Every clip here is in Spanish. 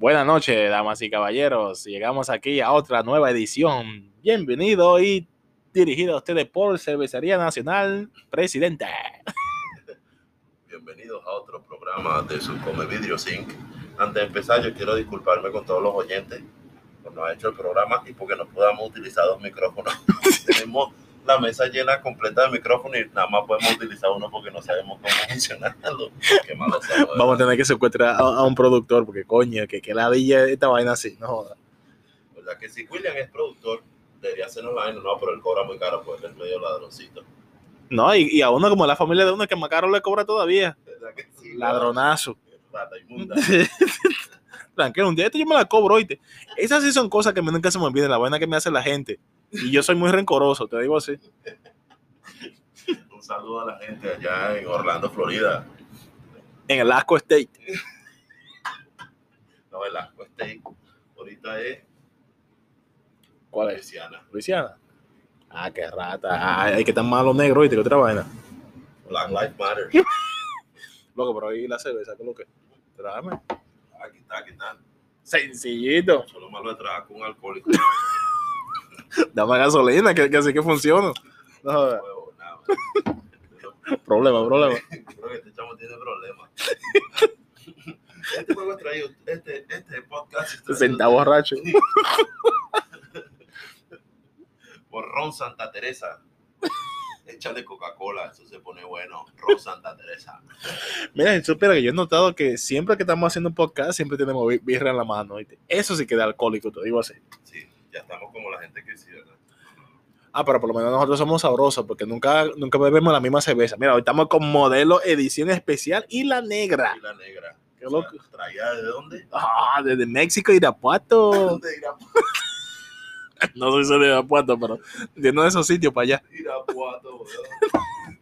Buenas noches, damas y caballeros. Llegamos aquí a otra nueva edición. Bienvenido y dirigido a ustedes por Cervecería Nacional Presidente. Bienvenidos a otro programa de su Come Video Sync. Antes de empezar, yo quiero disculparme con todos los oyentes por no haber hecho el programa y porque no podamos utilizar dos micrófonos. Tenemos la mesa llena completa de micrófonos y nada más podemos utilizar uno porque no sabemos cómo funcionarlo. Vamos a tener que secuestrar a, a un productor porque coño, que, que ladilla esta vaina así, no joda. O sea que si William es productor, debería hacernos la vaina, no, pero él cobra muy caro por el medio ladroncito. No, y, y a uno como la familia de uno que más caro le cobra todavía. ¿Verdad que sí? Ladronazo. Rata inmunda. Tranquilo, un día esto yo me la cobro, oíste. Esas sí son cosas que nunca se me olvidan, la vaina que me hace la gente. Y yo soy muy rencoroso, te digo así. Un saludo a la gente allá en Orlando, Florida. En el Asco State. No, el Asco State. Ahorita es ¿Cuál es? Luisiana. Luisiana. Ah, qué rata. Ah, hay que estar malo negro, oíste, que otra vaina. Black Lives Matter. Loco, pero ahí la cerveza, ¿qué lo que? Tráeme. Aquí está, aquí está. Sencillito. Solo malo de trabajar con alcohólico. Dame gasolina, que, que así que funciona. No nada. Problema, problema. Creo que este chamo tiene problemas. Este juego traído, este, este podcast traído Sentado borracho. por Ron Santa Teresa. Échale Coca-Cola, eso se pone bueno. Ron Santa Teresa. Mira, si supiera que yo he notado que siempre que estamos haciendo un podcast, siempre tenemos bi- birra en la mano. Eso sí queda alcohólico, te digo así. Sí, ya estamos como la gente que sí, ¿verdad? Ah, pero por lo menos nosotros somos sabrosos porque nunca, nunca bebemos la misma cerveza. Mira, hoy estamos con modelo edición especial y la negra. Y la negra. Qué O sea, loco. ¿Traída de dónde? Ah, desde México, Irapuato. ¿Dónde Irapuato? No soy de Irapuato, pero de uno de esos sitios para allá. Irapuato, weón.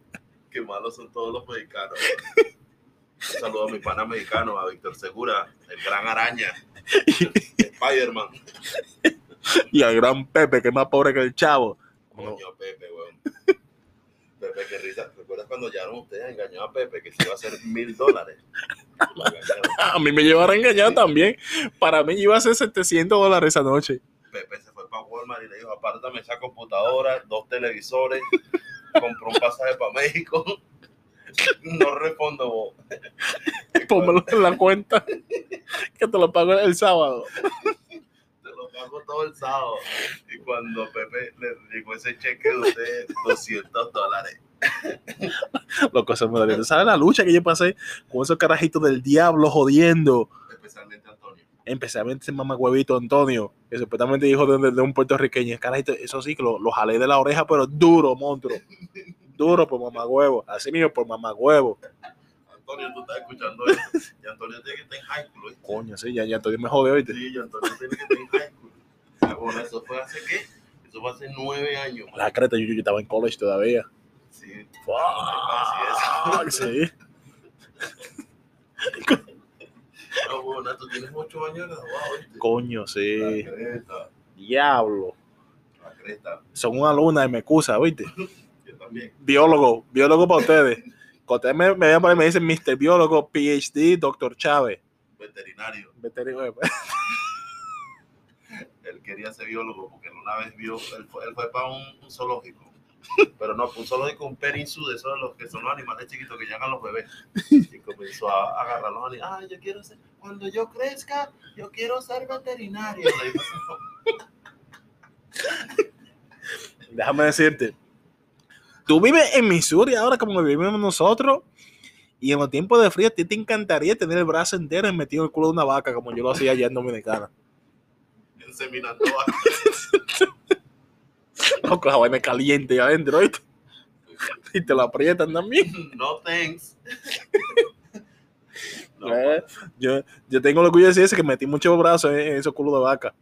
Qué malos son todos los mexicanos. Un saludo a mi pana mexicano, a Víctor Segura, el gran araña, Spider-Man. Y al gran Pepe, que es más pobre que el chavo. Coño, Pepe, weón. Pepe, qué risa. ¿Recuerdas cuando llegaron ustedes engañó a Pepe que se iba a hacer mil dólares? A mí me llevaron engañado también. Para mí iba a ser 700 dólares esa noche. Pepe se fue para Walmart y le dijo, apártame esa computadora, dos televisores, compró un pasaje para México. No respondo vos. Pónmelo en la cuenta. Que te lo pago el sábado. Todo el sábado. Y cuando Pepe le llegó ese cheque de usted, 200 dólares. Loco, se me dolió. ¿Tú ¿Sabes la lucha que yo pasé con esos carajitos del diablo jodiendo? Especialmente Antonio. Especialmente ese mamagüevito Antonio, que supuestamente hijo de, de- un puertorriqueño. Carajito, eso sí, que lo, lo jalé de la oreja, pero duro, monstruo. Duro por mamagüevo. Así mismo por mamagüevo. Antonio, tú estás escuchando esto. Y Antonio tiene que estar en high school. ¿oíste? Coño, sí, ya, ya Antonio me jode ahorita. Sí, y Antonio tiene que estar en high school. Eso fue hace qué? Eso fue hace nueve años. La creta, yo, yo estaba en college todavía. Sí. Fuck, sí. No, bueno, tú tienes ocho años graduado. Coño, sí. La cresta, Diablo. la cresta. Son una luna y me excusa, ¿viste? Yo también. Biólogo, biólogo para ustedes. Cuando ustedes me, me, ahí, me dicen Mr. Biólogo, PhD, Doctor Chávez. Veterinario. Veterinario. Él quería ser biólogo porque una vez vio, él fue, él fue para un, zoológico. Pero no, un zoológico, un perinsu de esos de los que son los animales chiquitos que llegan los bebés. Y comenzó a agarrar los animales. Ah, yo quiero ser, cuando yo crezca, yo quiero ser veterinario. Déjame decirte. Tú vives en Missouri ahora como vivimos nosotros. Y en los tiempos de frío, a ti te encantaría tener el brazo entero metido en el culo de una vaca, como yo lo hacía allá en Dominicana. Inseminando a Loco, esa vaina caliente ahí adentro, ¿viste? Y te lo aprietan también. No thanks. No, Eh, yo, yo tengo el orgullo de decir ese que metí muchos brazos en, en esos culos de vaca.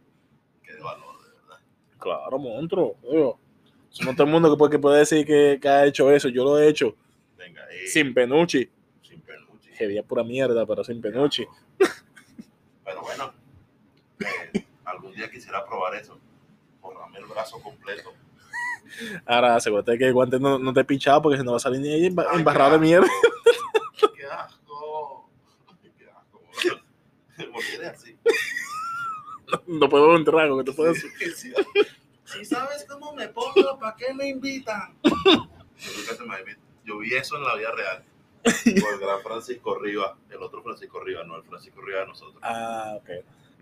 qué valor, de verdad. Claro, monstruo. No todo el mundo que puede, que puede decir que, que ha hecho eso. Yo lo he hecho Venga, sin penuchi. Sin. Que día pura mierda, pero sin penuchi bueno, eh, algún día quisiera probar eso. Borrarme el brazo completo. Ahora, asegúrate que el guante no, no te pinchado porque si no va a salir ni ahí embarrado de mierda. ¡Qué asco! ¡Qué asco! ¿Por así? No puedo un trago que te puedo Sí, sí. Si sabes cómo me pongo, ¿para qué me invitan? Yo vi eso en la vida real. Por el gran Francisco Rivas, el otro Francisco Rivas, no el Francisco Rivas de nosotros. Ah, ok.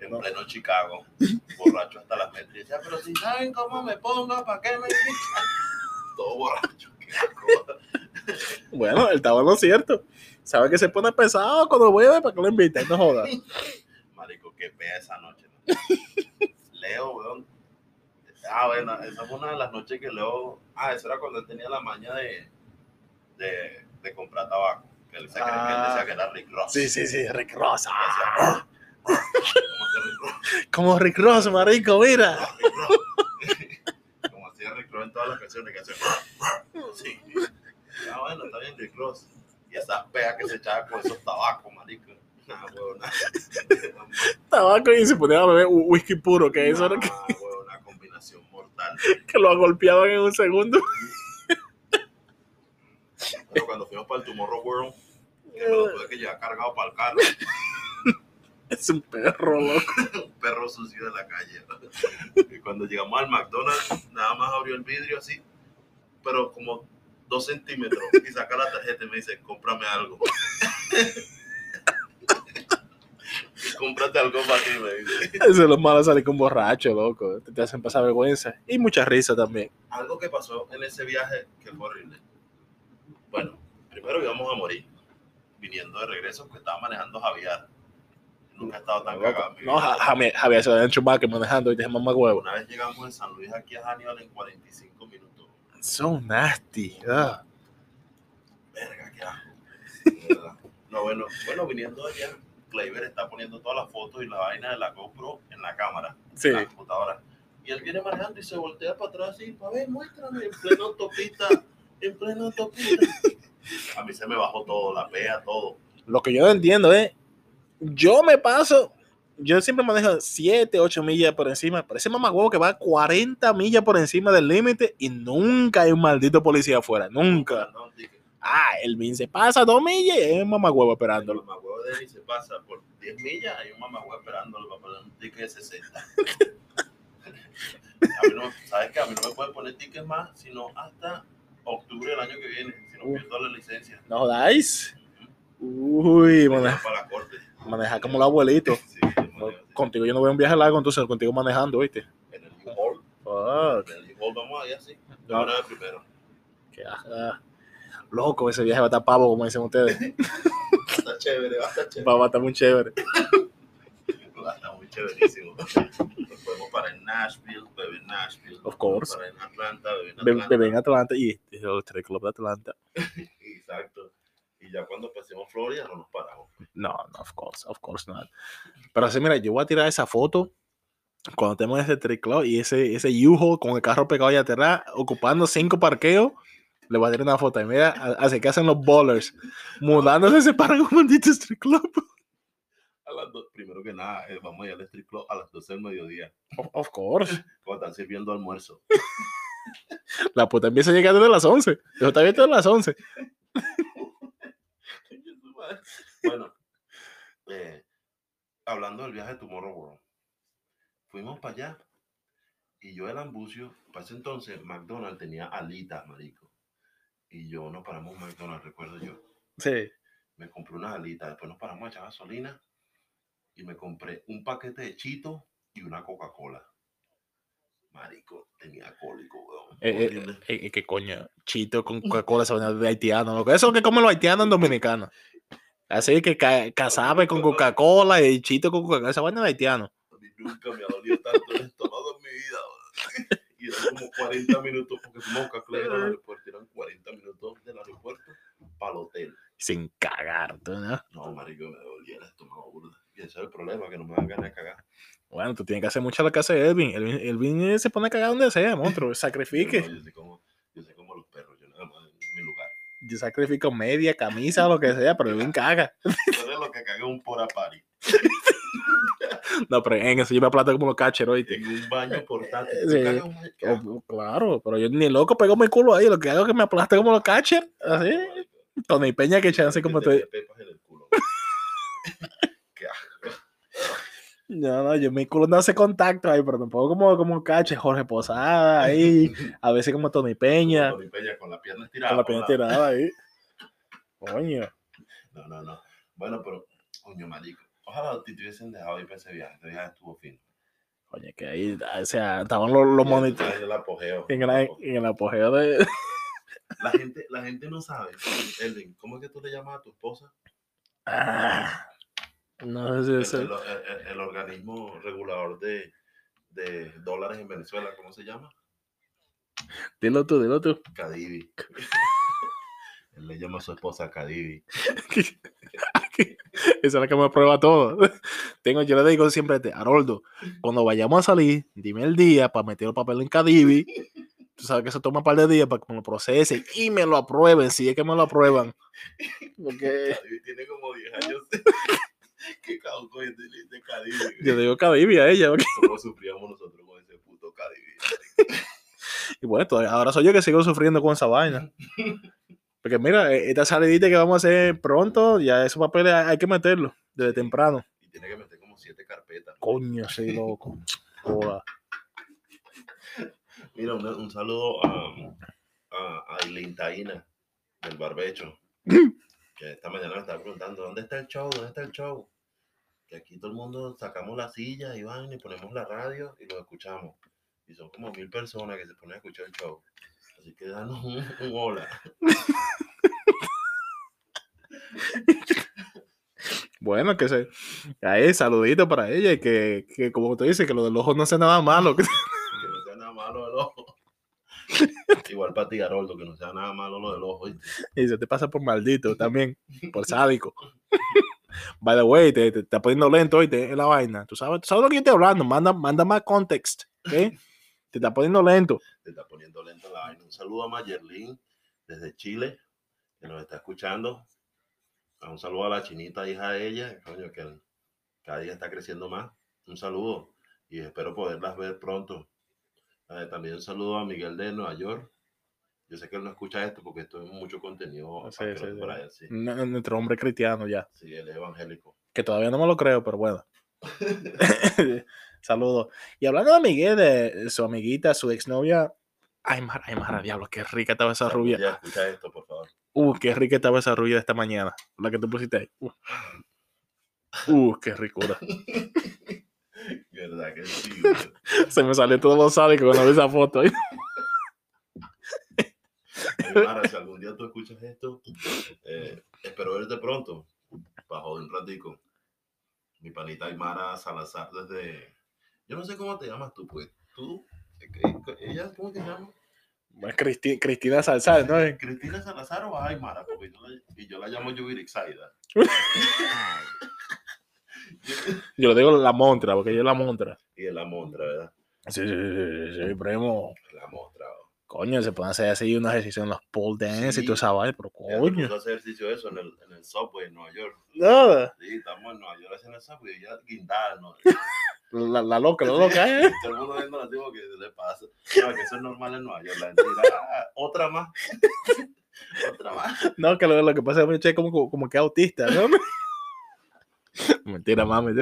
En No. pleno Chicago, borracho hasta las decía, pero si saben cómo me pongo, ¿para qué me invitan? Todo borracho. Bueno, estaba en lo cierto. Sabe que se pone pesado cuando bebe para que lo inviten, no jodas. Marico, qué pea esa noche. ¿no? Leo, weón. Ah, bueno, esa fue una de las noches que Leo. Ah, eso era cuando él tenía la maña de, de, de comprar tabaco. Que él, se cree- que él Ah. decía que era Rick Ross. Sí, sí, sí, Rick Ross. Ah, Como Rick Ross, marico, mira. Como hacía Rick Ross en todas las canciones que hacía. Sí. Ah, bueno, está bien Rick Ross. Y esas peas que se echaba con esos tabacos, marico. Nah. Tabaco y se ponía a beber whi- whisky puro, que eso era que, una combinación mortal. que lo golpeaban en un segundo. Pero cuando fuimos para el Tomorrow World, que me lo tuve que llevar cargado para el carro, Es un perro, loco. un perro sucio de la calle. Y cuando llegamos al McDonald's, nada más abrió el vidrio así, pero como dos centímetros, y saca la tarjeta y me dice, cómprame algo. Cómprate algo para ti, me dice. Eso es lo malo salir con borracho, loco. Te, te hacen pasar vergüenza. Y mucha risa también. Algo que pasó en ese viaje que fue horrible. Bueno, primero íbamos a morir, viniendo de regreso, porque estaba manejando Javier. Nunca he estado tan cagado. en No, Javier, Javier se lo más que manejando y te mamá huevo. Una vez llegamos de San Luis aquí a Hannibal en 45 minutos. So nasty. ah. Verga, qué asco. No, bueno, bueno, viniendo allá, Kleiber está poniendo todas las fotos y la vaina de la GoPro en la cámara, Sí. en la computadora. Y él viene manejando y se voltea para atrás y, a ver, muéstrame, en plena autopista, en plena autopista. A mí se me bajó todo, la pea, todo. Lo que yo no entiendo es, yo me paso, yo siempre manejo 7, 8 millas por encima, pero ese mamá huevo que va 40 millas por encima del límite y nunca hay un maldito policía afuera, nunca. Ah, el min se pasa 2 millas y hay un mamá huevo el esperándolo. mamagüevo de él se pasa por 10 millas, hay un mamagüevo esperándolo para poner un ticket de 60. A mí no, ¿Sabes qué? A mí no me pueden poner tickets más, sino hasta octubre del año que viene, si no pierdo la licencia. ¿No jodáis? Uy, llevan para la corte. Maneja como el abuelito. Sí, yo contigo yo no voy a un viaje largo, entonces contigo manejando, ¿viste? En el U-Haul, Fuck. en el U-Haul vamos. Yo No. manejo primero. Qué ajá. Loco, ese viaje va a estar pavo, como dicen ustedes. Chévere, va a estar chévere. Va a estar muy chévere. Va a estar muy chéverísimo. Nos podemos parar en Nashville, beber en Nashville. Of course. Parar en Atlanta, beber en Atlanta. Bebé en Atlanta y el Club de Atlanta. Exacto. Y ya cuando pasemos Florida no nos paramos. No, no, of course, of course not. Pero así, mira, yo voy a tirar esa foto cuando en ese Club y ese, ese U-Haul con el carro pegado allá atrás, ocupando cinco parqueos. Le voy a tirar una foto y mira, así que hacen los bowlers, mudándose se paran un maldito Street Club. A las dos, primero que nada, eh, vamos a ir al Street Club a las 12 del mediodía. Of, of course. Cuando están sirviendo almuerzo. La puta empieza a llegar desde las 11. Eso está abierto desde las 11. bueno, eh, hablando del viaje de Tomorrow World, fuimos para allá y yo el ambucio, para ese entonces McDonald's tenía alitas, marico. Y yo nos paramos en McDonald's, recuerdo yo. Sí. Me compré unas alitas, después nos paramos a echar gasolina y me compré un paquete de Chito y una Coca-Cola. Marico, tenía cólico, weón. Eh, eh, eh, eh, ¿Qué coño? Chito con Coca-Cola se van de haitiano. Lo que eso es lo que comen los haitianos en Dominicana. Así que ca- casabe con Coca-Cola y Chito con Coca-Cola. Esa vaina de haitiano. Nunca me ha dolido tanto el estómago en mi vida. weón. Y eran como 40 minutos, porque fuimos a Caclera al aeropuerto, eran 40 minutos del aeropuerto para el hotel. Sin cagar, tú, ¿no? No, marico, me dolía el estómago burda. Y ese es el problema, que no me dan ganas de cagar. Bueno, tú tienes que hacer mucho lo que hace Elvin. Elvin, Elvin, se pone a cagar donde sea, monstruo. Sacrifique. Yo, no, yo, sé cómo, Yo sacrifico media, camisa, lo que sea, pero Elvin caga. Tú eres lo que caga un pora party. No, pero en eso yo me aplato como los catchers, ¿oíste? En un baño portátil. Oh, claro, pero yo ni loco pego mi culo ahí. Lo que hago es que me aplaste como los catchers. Así. Tony Peña que echan así como Te te. metí pepas en el culo. Qué asco. No, no, yo mi culo no hace contacto ahí, pero me pongo como, como cache Jorge Posada ahí, a veces como Tony Peña, Tony Peña con la pierna estirada. con la pierna la- tirada ahí. Coño. No, no, no. Bueno, pero, coño, marico. Ojalá te hubiesen dejado ir para ese viaje. Ese viaje estuvo fino. Coño, que ahí, o sea, estaban los, los monitores ahí el apogeo. en, el- en el apogeo de... La gente, la gente no sabe. Elvin, ¿cómo es que tú le llamas a tu esposa? Ah, no El, si el- el- el organismo regulador de, de dólares en Venezuela, ¿cómo se llama? Dilo tú, dilo tú. Cadivi. Él le llama a su esposa Cadivi. Esa es la que me prueba todo. Tengo, yo le digo siempre, a este, Haroldo, cuando vayamos a salir, dime el día para meter el papel en Cadivi. Tú sabes que eso toma un par de días para que me lo procesen y me lo aprueben, si es que me lo aprueban. Porque Cadivi tiene como 10 años. Qué cauco es de, de Cadivi. yo digo Cadivi a ella. porque- ¿Cómo sufríamos nosotros con ese puto Cadivi? Y bueno, todavía- ahora soy yo que sigo sufriendo con esa vaina. Porque mira, eh, esta salidita que vamos a hacer pronto, ya esos papeles hay que meterlos desde temprano. Y tiene que meter como 7 carpetas. Coño, sí, loco. Joda. Mira, un, un saludo a, a, a Aileen Taína del Barbecho. Que esta mañana me estaba preguntando, ¿dónde está el show? ¿Dónde está el show? Que aquí todo el mundo sacamos la silla y van y ponemos la radio y lo escuchamos. Y son como mil personas que se ponen a escuchar el show. Así que danos un, un hola. Bueno, que se. Ahí, saludito para ella y que, que como tú dices, que lo del ojo no hace nada malo. que- Que no sea nada malo el ojo. Igual para ti, Haroldo, que no sea nada malo lo del ojo. ¿viste? Y se te pasa por maldito también, por sádico. By the way, te, te está poniendo lento hoy en la vaina. ¿Tú sabes, tú sabes lo que yo estoy hablando. Manda, manda más context. ¿ok? Te está poniendo lento. Te está poniendo lento la vaina. Un saludo a Mayerlin desde Chile, que nos está escuchando. A Un saludo a la chinita, hija de ella, coño, que cada día está creciendo más. Un saludo y espero poderlas ver pronto. Eh, también un saludo a Miguel de Nueva York. Yo sé que él no escucha esto porque esto es mucho contenido Sí, sí, sí. para él. Sí, Nuestro hombre cristiano ya. sí, él es evangélico. Que todavía no me lo creo, pero bueno. Saludos. Y hablando de Miguel, de su amiguita, su exnovia. Ay, Mara, ay, Mara, diablo, qué rica estaba esa rubia. Ya, escucha esto, por favor. Uh, qué rica estaba esa rubia de esta mañana. La que tú pusiste ahí. Uh, Uh, qué ricura. ¿Verdad que sí? Se me salió todo lo sádico cuando vi esa foto. Mara, si algún día tú escuchas esto, eh, espero verte pronto, joder un ratico. Mi panita Aymara Salazar desde... Yo no sé cómo te llamas tú, pues. Tú, eh, ella, ¿cómo te llamas? Bueno, Cristi- Cristina Salzar, ¿no? ¿Cristina Salazar o Aymara? Porque yo la, y yo la llamo Yubirixaida. Yo le digo la montra, porque ella es la montra. y es la montra, ¿verdad? Sí, sí, sí, sí, sí, primo. La montra. oh. Coño, se pueden hacer así unos ejercicios en los pole dance y Sí. toda esa vaina, pero coño. hacer ejercicio eso en el, en el subway en Nueva York. Nada. Sí, estamos en Nueva York haciendo el subway y ella guindada, ¿no? La, la loca, la loca, ¿eh? Todo el mundo viendo la tipo que le pasa. No, que eso es normal en Nueva York. La gente dirá, "Ah, otra más. otra más. No, que lo, lo que pasa es que es como, como que autista, ¿no? Mentira, mami. ¿sí?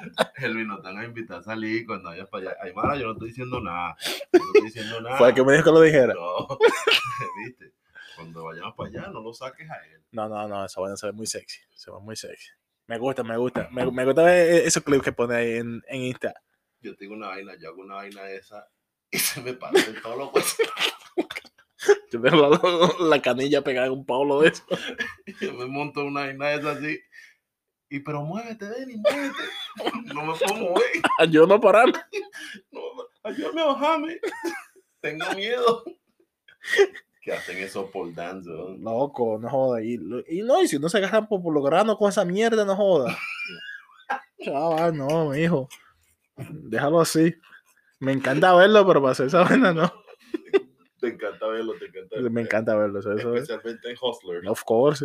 Elvin, nos van a invitar a salir cuando vayas para allá. Aymara, yo no estoy diciendo nada. Yo no estoy diciendo nada. Fue el que me dijo que lo dijera. No, viste. Cuando vayamos para allá, no lo saques a él. No, no, no, esa vaina se ve muy sexy. Se ve muy sexy. Me gusta, me gusta. Me, me gusta ver e, esos clips que pone ahí en, en Insta. Yo tengo una vaina, yo hago una vaina de esa y se me parece todos los huesos. Yo veo la, la canilla pegada en un palo de eso. Yo me monto una vaina de esa así. Y pero muévete, Denny, muévete. No me puedo mover. Yo no parando. No, ayúdame a bajarme. Tengo miedo. Que hacen eso por ¿no? Loco, no joda. Y, y no, y si no se agarran por, por lo grano con esa mierda, no joda. Chaval, no, hijo. Déjalo así. Me encanta verlo, pero para hacer esa vaina no. Te encanta verlo, te encanta verlo. Me encanta verlo. Eso, eso es. Especialmente en Hustler. Of course.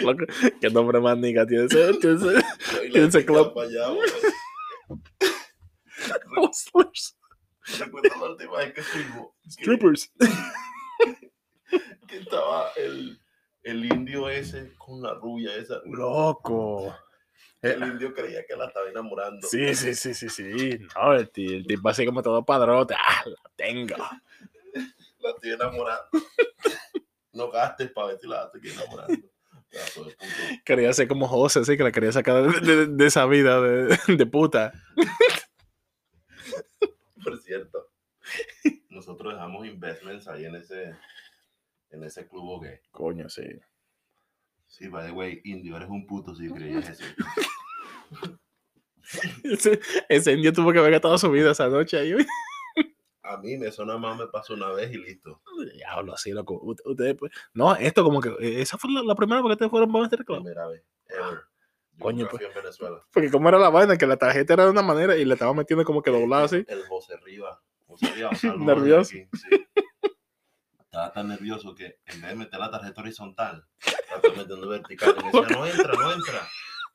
Loco, ¿Qué nombre más nigga tiene ese? tiene ese- Y ¿Quién se pica clava? para allá, güey. Hustlers, Recuerdo la última vez que fuimos. Strippers. que estaba el, el indio ese con la rubia esa. Loco. El indio creía que la estaba enamorando. Sí, sí, sí, sí, sí. No, el, ti- el tipo así como todo padrote. Ah, lo tengo. Estoy enamorando. No gastes para ver si la estoy enamorando. Puto. Quería ser como José, así que la quería sacar de, de- de esa vida de, de puta. Por cierto, nosotros dejamos investments ahí en ese, en ese club gay. Coño, sí. Sí, by the way, indio, eres un puto si creías eso. Ese, ese indio tuvo que haber gastado su vida esa noche ahí. A mí me suena más, me pasó una vez y listo. Diablo, así, loco. Ustedes, pues. No, esto como que. eh, Esa fue la, la primera vez que ustedes fueron para Master Club. Primera vez, ever. Yo Coño, pues. en Venezuela. Porque como era la vaina, que la tarjeta era de una manera y le estaba metiendo como que doblado así. El José Riva. José Riva, Nervioso. aquí, sí. Estaba tan nervioso que en vez de meter la tarjeta horizontal, la estaba metiendo vertical. Y me decía, no entra, no entra.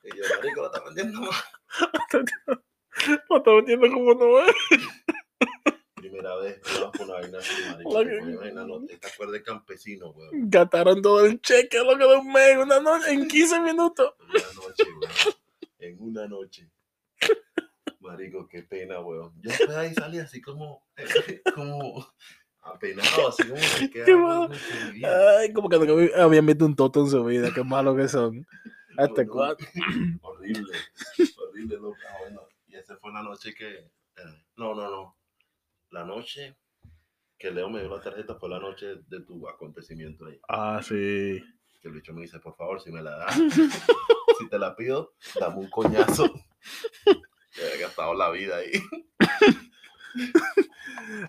Y yo, marico, la está metiendo mal. Lo estaba metiendo como no es. Primera vez que vas con una vaina así, marico. Vaina, no te acuerdas de campesino, weón. Gastaron todo el cheque, lo que de un mes, una noche, en 15 minutos. En una noche, weón. En una noche. Marico, qué pena, weón. Yo después de ahí salí así como, como apenado, así como que Qué malo. Ay, como que nunca habían visto un toto en su vida, qué malo que son. Hasta Bueno, cuándo. Horrible, horrible. No, bueno, y esa fue la noche que. eh, no, no, no. La noche que Leo me dio la tarjeta fue la noche de tu acontecimiento ahí. Ah, sí. Que el bicho me dice, por favor, si me la das, si te la pido, dame un coñazo. Que he gastado la vida ahí.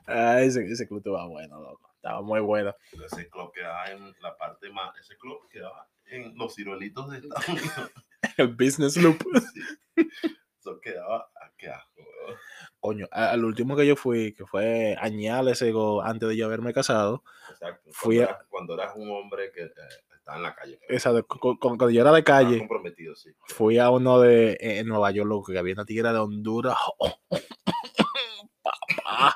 Ay, ese, ese club estaba bueno, loco. Estaba muy bueno. Ese club quedaba en la parte más. Ese club quedaba en los ciruelitos de Estados Unidos. El business loop. Sí. Eso quedaba. ah, qué asco. Coño, al último que yo fui, que fue añales antes de yo haberme casado, Exacto. Fui Cuando, a- eras, cuando eras un hombre que eh, estaba en la calle. cu- cu- cuando yo era de calle, comprometido, sí. fui a uno de eh, en Nueva York, loco, que había una tigre de Honduras. Papá.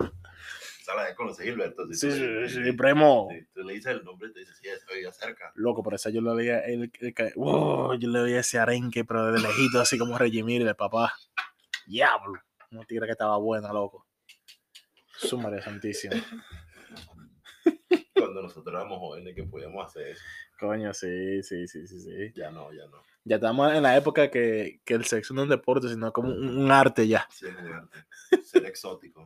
Esa la de conocer Gilberto. Sí, sí, le- sí, primo. sí, Tú le dices el nombre y te dices, sí, se veía cerca. Loco, por eso yo le veía el, el wow, yo le veía ese arenque, pero de lejito, así como Regimir de papá. Diablo. Una tigre que estaba buena, loco. Su Santísima. Cuando nosotros éramos jóvenes que podíamos hacer eso. Coño, sí, sí, sí, sí, sí. Ya no, ya no. Ya estamos en la época que, que el sexo no es un deporte, sino como un, un arte ya. Sí, es un arte. Ser exótico.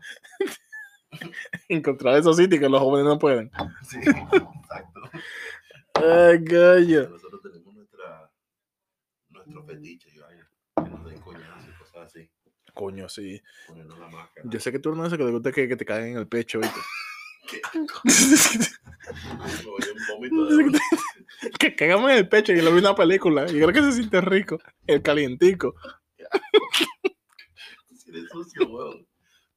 Encontrar esos sitios que los jóvenes no pueden. Sí, exacto. Ay, gallo. Nosotros tenemos nuestra, nuestro fetiche, y vaina, que nos den coñazos y cosas así. Coño, sí. Ponernos la máscara. Yo sé que tú de esos que te gusta que, que te caigan en el pecho, ¿viste? De que cagamos en el pecho y lo vi en una película. Y creo que se siente rico. El calientico. Si eres sucio, weón.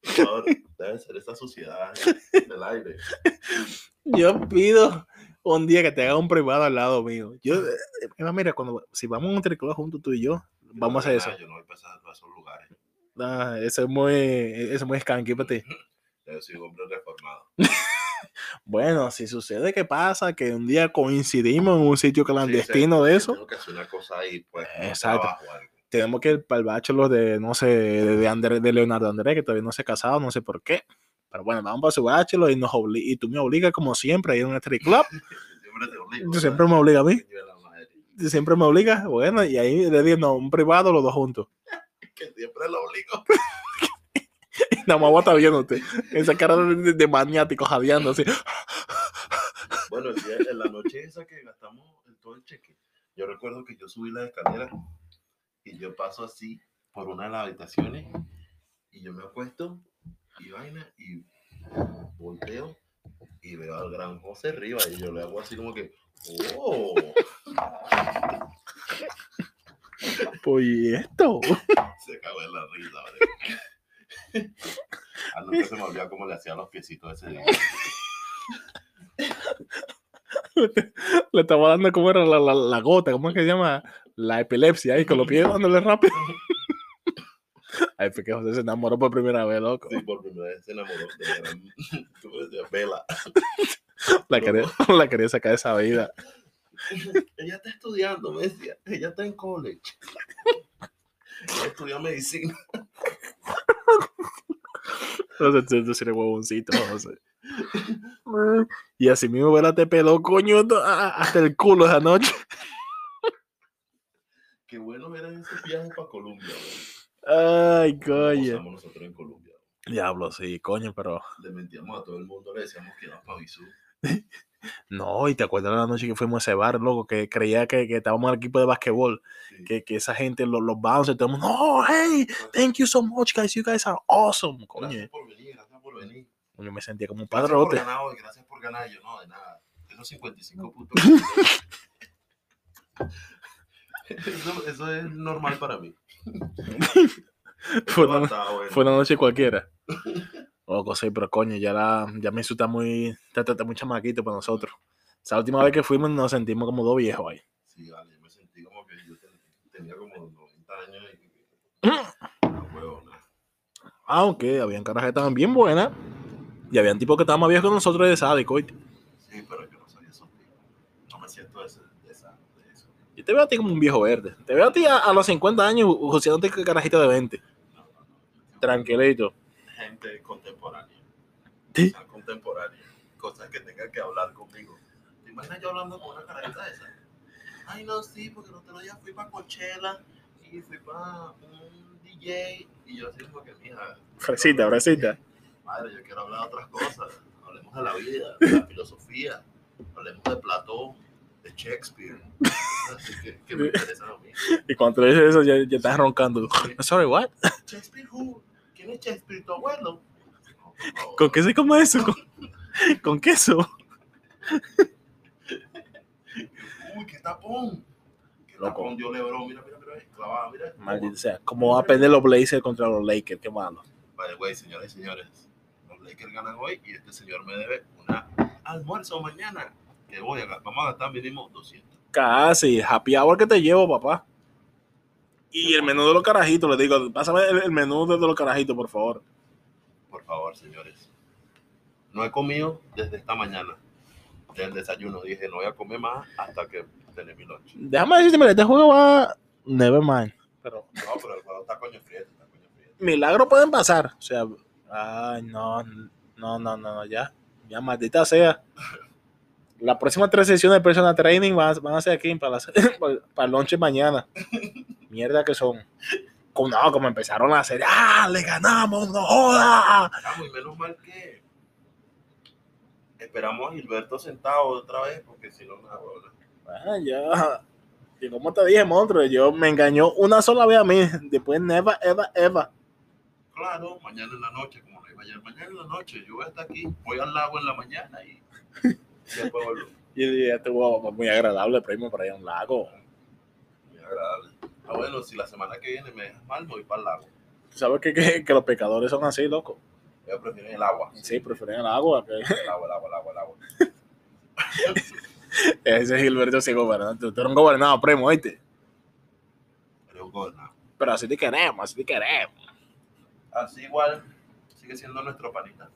Por favor, debe ser esa suciedad del aire. Yo pido un día que te haga un privado al lado mío. Yo, eh, eh, mira, cuando, si vamos a un triciclo juntos tú y yo, vamos a hacer eso. Yo no voy a pasar a esos lugares. Ah, eso es muy, eso es muy skanky para ti. Yo soy un hombre reformado. Bueno, si sucede que pasa que un día coincidimos en un sitio clandestino de eso, Tengo que hacer una cosa ahí, pues. Exacto. algo. tenemos que ir para el bachelor de, no sé, de, Andrés- de Leonardo Andrés, que todavía no se ha casado, no sé por qué. Pero bueno, vamos para su bachelor y, nos y tú me obligas, como siempre, a ir a un street club. Siempre te obligo. Siempre me obligas a mí. Siempre me obligas. Bueno, y ahí le digo, no, un privado, los dos juntos. Que siempre lo obligo. Nada más estar viéndote. Esa cara de, de- maniático jadeando así. Bueno, el día, en la noche esa que gastamos el- todo el cheque, yo recuerdo que yo subí la escalera y yo paso así por una de las habitaciones y yo me acuesto y vaina y volteo y veo al gran José arriba y yo le hago así como que, ¡oh! Pues ¿y esto. Se cagó en la risa, ¿vale? A nunca se me olvidó cómo le hacía los piecitos ese día. Le estaba dando como era la, la, la gota, ¿cómo es que se llama? La epilepsia ahí, con los pies dándole rápido. Ay, fue que José se enamoró por primera vez, loco. Sí, por primera vez se enamoró de la gran. Vela. La quería, la quería sacar de esa vida. ella está estudiando, me decía. Ella está en college. Ella estudia medicina. Entonces, tú, tú eres huevoncito. Y así mismo, ¿verdad? Te peló, coño, hasta el culo esa noche. Qué bueno eran esos viajes para Colombia. Ay, ¿Cómo coño. gozamos nosotros en Colombia? Diablo, sí, coño, pero. Le mentíamos a todo el mundo, le decíamos que íbamos para Bisú. No, y te acuerdas de la noche que fuimos a ese bar, loco, que creía que, que estábamos en el equipo de basquetbol, Sí. que, que esa gente, los, los bouncers, todo el mundo, no, hey, thank you so much, guys, you guys are awesome. Coño, Gracias por venir, gracias por venir. coño, me sentía como un Gracias por padrote. ganar hoy, gracias por ganar. Yo no, de nada. Esos 55 puntos. eso, eso es normal para mí. Fue una, fue una noche cualquiera. Loco, sí, pero coño, ya, la, ya me está muy, está, está- está muy chamaquito para nosotros. Esa última vez que fuimos nos sentimos como dos viejos ahí. Sí, vale, yo me sentí como que yo ten- tenía como 90 años y. No, huevo, nada. Aunque habían carajas que estaban bien buenas y habían tipos que estaban más viejos que nosotros de sádico. Sí, pero yo no soy esos tipos. No me siento de, ese- de esa, de eso. Yo te veo a ti como un viejo verde. Te veo a ti a, a los 50 años joseándote que carajito de 20. No, no, no. Yo Tranquilito. Gente contemporánea. Sí. Cosas contemporáneas. Cosas que tengan que hablar conmigo. ¿Te imaginas yo hablando con una carajita esa? Ay, no, sí, porque el otro día fui para Coachella y fui para un DJ y yo así como que, mija. Fresita, fresita. Madre, yo quiero hablar de otras cosas. Hablemos de la vida, de la filosofía. Hablemos de Platón, de Shakespeare. Así que, que me interesan a mí. Y cuando te dices eso, ya, ya estás roncando. Sorry, what? Shakespeare who? ¿Quién es Shakespeare, tu abuelo? ¿Con qué se come eso? ¿Con, con queso? Uy, qué tapón. Qué Loco. tapón dio Lebron. Mira, mira, mira. Clavada, mira. Maldito sea. ¿Cómo va a perder los Blazers contra los Lakers? Qué malo. Vale, güey, señores y señores. Los Lakers ganan hoy y este señor me debe una almuerzo mañana. Que voy a gastar. Vamos a gastar mínimo 200. Casi. Happy hour que te llevo, papá. Y el menú de los carajitos, le digo, pásame el, el menú de los carajitos, por favor. Por favor, señores. No he comido desde esta mañana. Del desayuno. Dije, no voy a comer más hasta que tener mi lunch. Déjame decirte, mira, este juego va. Never mind. Pero No, pero el juego está coño frío. Está coño frío. milagros pueden pasar. O sea, ay, no, no, no, no, no, ya. Ya, maldita sea. Las próximas tres sesiones de personal training van, a- van a ser aquí para, las- para, para el lunch mañana. Mierda que son. Como, no, como empezaron a hacer, ¡ah! ¡Le ganamos! ¡No joda! Estamos, y menos mal que esperamos a Gilberto sentado otra vez, porque si no, nada. Bueno, ya. Y como te dije, monstruo, yo me engañó una sola vez a mí. Después, never, ever, ever. Claro, mañana en la noche, como lo iba ayer, mañana en la noche, yo voy a estar aquí, voy al lago en la mañana y, y después vuelvo. Y el día estuvo muy agradable, primo, por ahí a un lago. Muy agradable. Ah, bueno, si la semana que viene me dejas mal, voy para el lago. ¿Tú sabes que, que, que los pecadores son así, loco? Yo prefiero el agua. Sí, prefieren el agua. Que... El agua, el agua, el agua, el agua. Ese Gilberto sí gobernante. Tú eres un gobernado, primo, ¿oíste? Pero un gobernador. Pero así te queremos, así te queremos. Así igual, sigue siendo nuestro panita.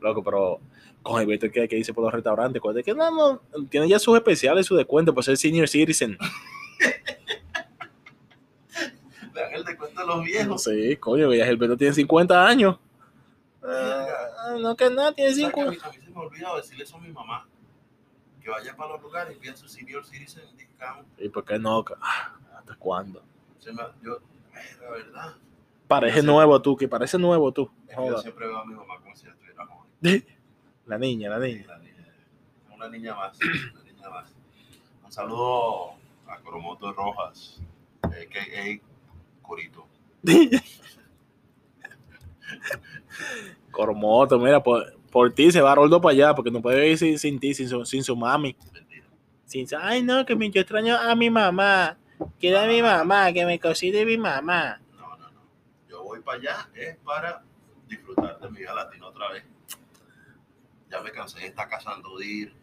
Loco, pero con Gilberto, ¿qué, qué dice por los restaurantes? Que no, no, tiene ya sus especiales, su descuento por ser senior citizen. Le los viejos. Sí, coño, que ya Gilberto tiene 50 años. Ah, no, que nada, tiene ¿Sabes que a, mí, 50. a se me ha olvidado decirle eso a mi mamá. Que vaya para los lugares y pida su senior citizen discount. ¿Y por qué no? Ah, ¿Hasta cuándo? Se me, yo, la verdad. Parece Yo nuevo tú, que parece nuevo tú. Es que yo siempre veo a mi mamá como si estuviera joven. La niña, la niña. La niña- Una niña más. Una niña más. Un saludo a Coromoto Rojas, a.k.a. Corito. Cormoto, mira, por, por ti se va Roldo para allá, porque no puede ir sin, sin ti, sin su, sin su mami. Sin, ay, no, que mi- yo extraño a mi mamá. Quiero a mi mamá, que me cocine mi mamá. No, no, no. Yo voy para allá es para disfrutar de mi vida latina otra vez. Ya me cansé de estar cazando de ir.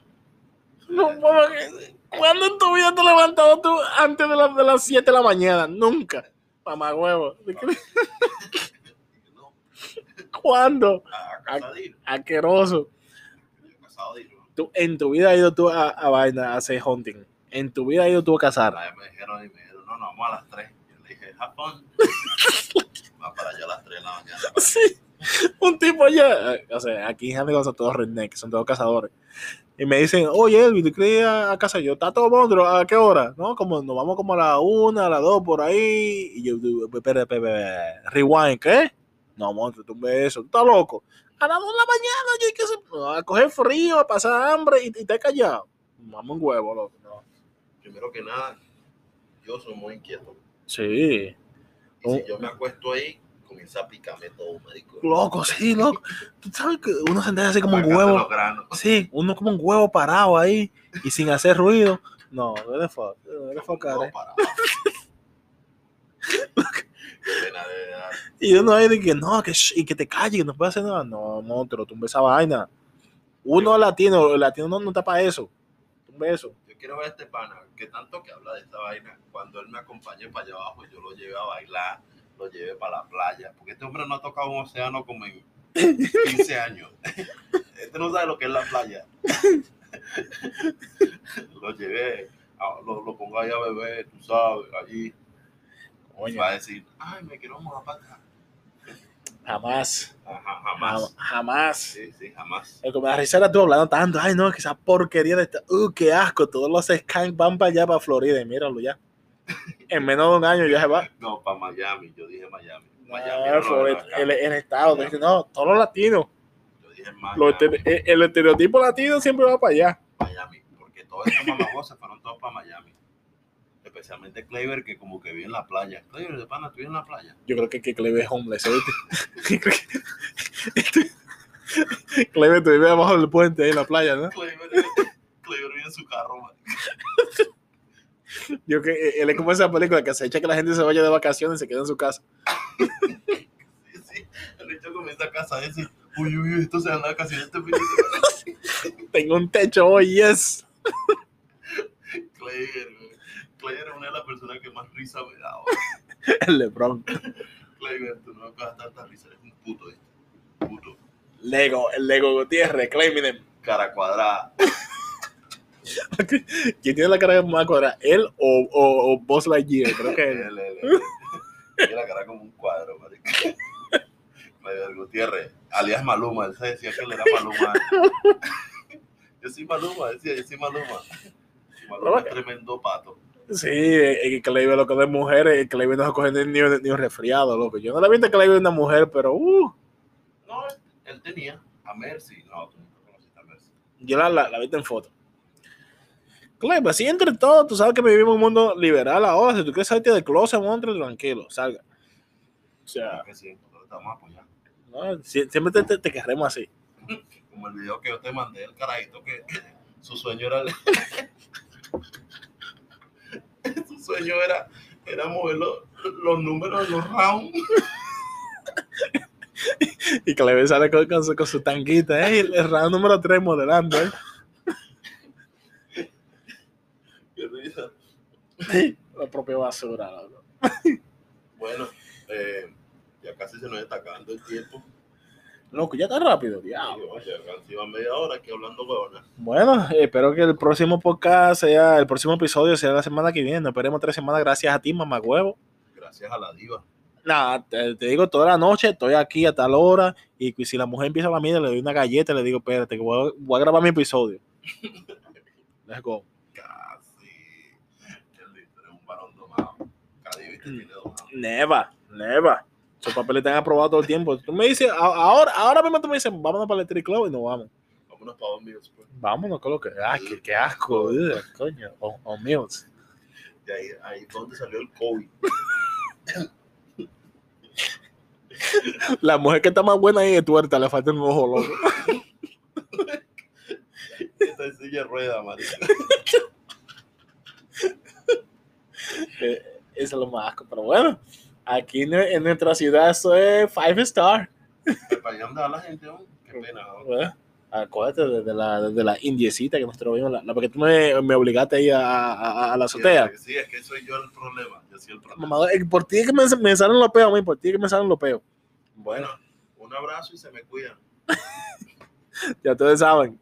No, que- ¿Cuándo en tu vida te has levantado tú antes de, las de las 7 de la mañana? Nunca. Mamá huevo. ¿De qué- No, ¿Cuándo? a, a ir. ¿no? Tú en tu vida has ido tú a, a vaina a hacer hunting. En tu vida has ido tú a cazar. Vez me dijeron y me dijeron, no, no, vamos a las 3. Yo le dije, Japón. Va para allá a las 3 de la mañana. Sí. Un tipo allá, eh, o sea, aquí en Handigan son todos rednecks, son todos cazadores. Y me dicen, oye, Elvin, ¿tú ir a, casa? Yo, ¿está todo monstruo? ¿A qué hora? No, como nos vamos como a la una, a las dos, por ahí. Y yo, espera, espera, rewind, ¿qué? No, monstruo, tú ves eso, tú estás loco. A las dos de la mañana, yo hay que a coger frío, a pasar hambre y, y te callado. Vamos un huevo, loco. No. Primero que nada, yo soy muy inquieto. Sí. Y si yo me acuesto ahí, comienza a picarme todo, marico. Loco, sí, loco. Tú sabes que uno se entera así como un huevo. Sí, uno como un huevo parado ahí y sin hacer ruido. No, no the fuck, no fuck, dar. Y uno ahí de que no, que y que te calle, que no puede hacer nada. No, no, te lo tumbe esa vaina. Uno latino, el latino no, no está para eso. Tumbe eso. Yo quiero ver a este pana, que tanto que habla de esta vaina, cuando él me acompañe para allá abajo, yo lo lleve a bailar, lo lleve para la playa, porque este hombre no ha tocado un océano como en 15 años. Este no sabe lo que es la playa. Lo llevé, lo, lo pongo ahí a beber, tú sabes, allí. Coño, Va a decir, ay, me quiero mudar para acá. jamás. Ajá, jamás. Jam- Jamás. Sí, sí, jamás. El que me da risa era tú hablando tanto. Ay, no, que esa porquería de esta. Uh, qué asco. Todos los skanks van para allá, para Florida. Y míralo ya. En menos de un año ya se va. No, para Miami, yo dije Miami. No, Miami no veo acá. el, el estado. dice, no, todos los latinos. Yo dije Miami. Los estere- el, el estereotipo latino siempre va para allá. Miami, porque todos estos mamagos se fueron todos para Miami. Especialmente Clever, que como que vive en la playa. Clever, de pana, tú en la playa. Yo creo que, que Cleve es homeless, ¿oíste? Creo que- Cleve, tú vives abajo del puente ahí en la playa, ¿no? Clever, Clever vive en su carro, man. Yo que él es como esa película que se echa que la gente se vaya de vacaciones y se queda en su casa. Sí, sí. El bicho comienza a casa a uy, uy, esto se anda casi este fin de semana. Tengo un techo hoy, yes. Güey. Clever es una de las personas que más risa me da. güey. El Lebron. Clever, tú no me vas a dar tanta risa, eres un puto, ¿viste? Puto. Lego, el Lego Gutiérrez, claiming him. Cara cuadrada. ¿Quién tiene la cara más cuadrada? ¿Él o, o, o Buzz Lightyear? Creo que él. Tiene la cara como un cuadro, marico. Gutiérrez, alias Maluma, él se decía que él era Maluma. Yo soy Maluma, decía, yo soy Maluma. Maluma es tremendo pato. Sí, el Cleve, lo que de mujeres, el Cleve no se coge ni, ni, ni un resfriado, loco. Yo no le vi a Cleve una mujer, pero uh, No, él, tenía a Mercy. No, tú nunca conociste a Mercy. yo la, la, la vi en foto. Cleve, así entre todo, tú sabes que vivimos en un mundo liberal ahora. Si tú quieres salirte de closet, monstruo, tranquilo, salga. O sea, Claro que sí. ¿no? Sie- siempre te, te, te querremos así. Como el video que yo te mandé, el carajito que su sueño era. su sueño era, era mover los, los números de los rounds. Y Cleve sale con, con su, con su tanguita, ¿eh? el round número 3 modelando, ¿eh? Qué risa. La propia basura. Bueno, eh, ya casi se nos está acabando el tiempo. Loco, ya está rápido, diablo. Casi va media hora aquí hablando huevona. Bueno, espero que el próximo podcast sea, el próximo episodio sea la semana que viene. No esperemos tres semanas gracias a ti, mamá huevo. Gracias a la diva. Nada, te, te digo, toda la noche estoy aquí a tal hora y si la mujer empieza a la mía, le doy una galleta y le digo, espérate, que voy a, voy a grabar mi episodio. Let's go. Casi. El listo es un varón domado. Cadi, viste, tiene domado. Neva, neva. Esos papeles están aprobados todo el tiempo. Tú me dices, ahora, ahora mismo tú me dices, vámonos para el Electric Club y nos vamos. Vámonos para dos míos. Pues. Vámonos con lo que. Ah, qué, qué asco, ugh, coño. O, o Mills. De ahí, ahí fue donde salió el COVID. La mujer que está más buena ahí es tuerta, le falta un ojo, loco. Esta es silla de rueda, marica. Eh, es lo más. Pero bueno, aquí en, en nuestra ciudad eso es five star. Para allá anda la gente, ¿no? Qué pena. ¿no? Bueno, acuérdate de, de la, de la indiecita que nosotros vimos. La, la- porque tú me, me obligaste ahí a, a- a la azotea. Sí, es que soy yo el problema. Yo soy el problema. Mamá, eh, por ti es que me, me salen los peos, mí, por ti es que me salen los peos. Bueno, un abrazo y se me cuidan. Ya ustedes saben.